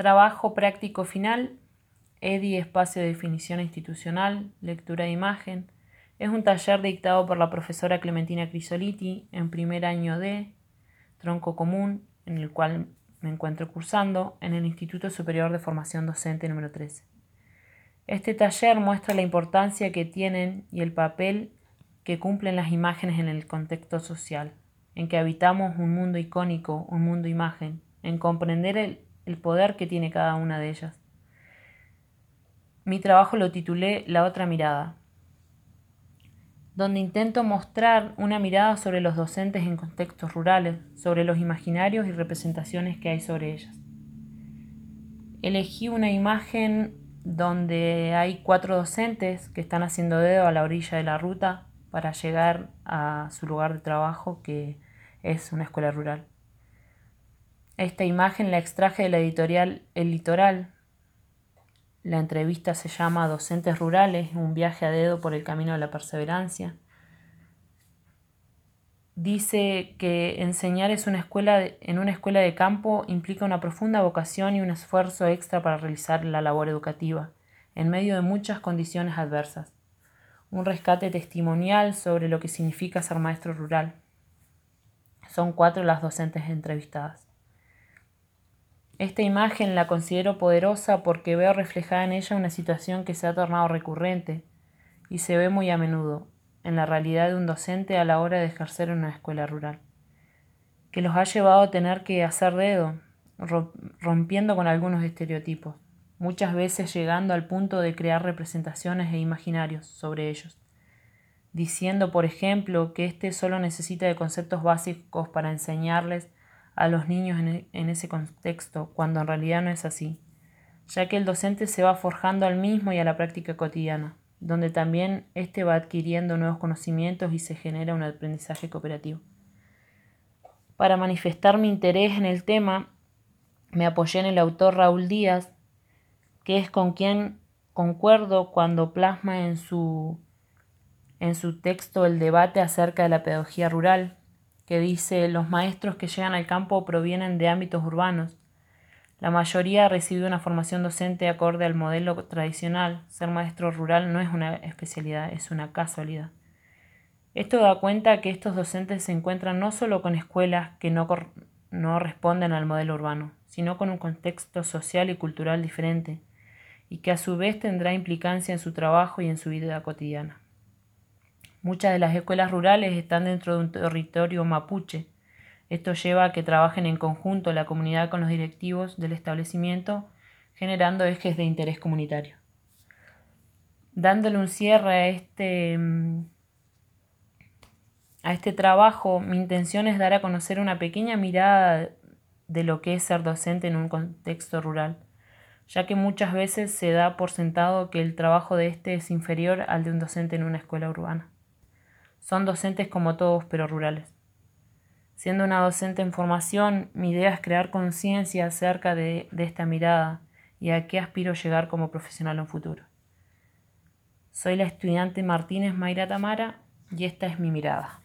Trabajo práctico final. EDI, espacio de definición institucional, lectura de imagen. Es un taller dictado por la profesora Clementina Crisoliti en primer año de tronco común, en el cual me encuentro cursando en el Instituto Superior de Formación Docente número 13. Este taller muestra la importancia que tienen y el papel que cumplen las imágenes en el contexto social, en que habitamos un mundo icónico, un mundo imagen, en comprender el, el poder que tiene cada una de ellas. Mi trabajo lo titulé La otra mirada, donde intento mostrar una mirada sobre los docentes en contextos rurales, sobre los imaginarios y representaciones que hay sobre ellas. Elegí una imagen donde hay cuatro docentes que están haciendo dedo a la orilla de la ruta para llegar a su lugar de trabajo, que es una escuela rural. Esta imagen la extraje de la editorial El Litoral. La entrevista se llama Docentes Rurales, un viaje a dedo por el camino de la perseverancia. Dice que enseñar es una escuela en una escuela de campo implica una profunda vocación y un esfuerzo extra para realizar la labor educativa, en medio de muchas condiciones adversas. Un rescate testimonial sobre lo que significa ser maestro rural. Son cuatro las docentes entrevistadas. Esta imagen la considero poderosa porque veo reflejada en ella una situación que se ha tornado recurrente y se ve muy a menudo en la realidad de un docente a la hora de ejercer una escuela rural, que los ha llevado a tener que hacer dedo, rompiendo con algunos estereotipos, muchas veces llegando al punto de crear representaciones e imaginarios sobre ellos, diciendo, por ejemplo, que éste solo necesita de conceptos básicos para enseñarles a los niños en, en ese contexto, cuando en realidad no es así, ya que el docente se va forjando al mismo y a la práctica cotidiana, donde también éste va adquiriendo nuevos conocimientos y se genera un aprendizaje cooperativo. Para manifestar mi interés en el tema, me apoyé en el autor Raúl Díaz, que es con quien concuerdo cuando plasma en su, en su texto el debate acerca de la pedagogía rural, que dice los maestros que llegan al campo provienen de ámbitos urbanos. La mayoría ha recibido una formación docente acorde al modelo tradicional. Ser maestro rural no es una especialidad, es una casualidad. Esto da cuenta que estos docentes se encuentran no solo con escuelas que no, no responden al modelo urbano, sino con un contexto social y cultural diferente, y que a su vez tendrá implicancia en su trabajo y en su vida cotidiana. Muchas de las escuelas rurales están dentro de un territorio mapuche. Esto lleva a que trabajen en conjunto la comunidad con los directivos del establecimiento, generando ejes de interés comunitario. Dándole un cierre a este, mm, a este trabajo, mi intención es dar a conocer una pequeña mirada de lo que es ser docente en un contexto rural, ya que muchas veces se da por sentado que el trabajo de este es inferior al de un docente en una escuela urbana. Son docentes como todos, pero rurales. Siendo una docente en formación, mi idea es crear conciencia acerca de, esta mirada y a qué aspiro llegar como profesional en futuro. Soy la estudiante Martínez Mayra Tamara y esta es mi mirada.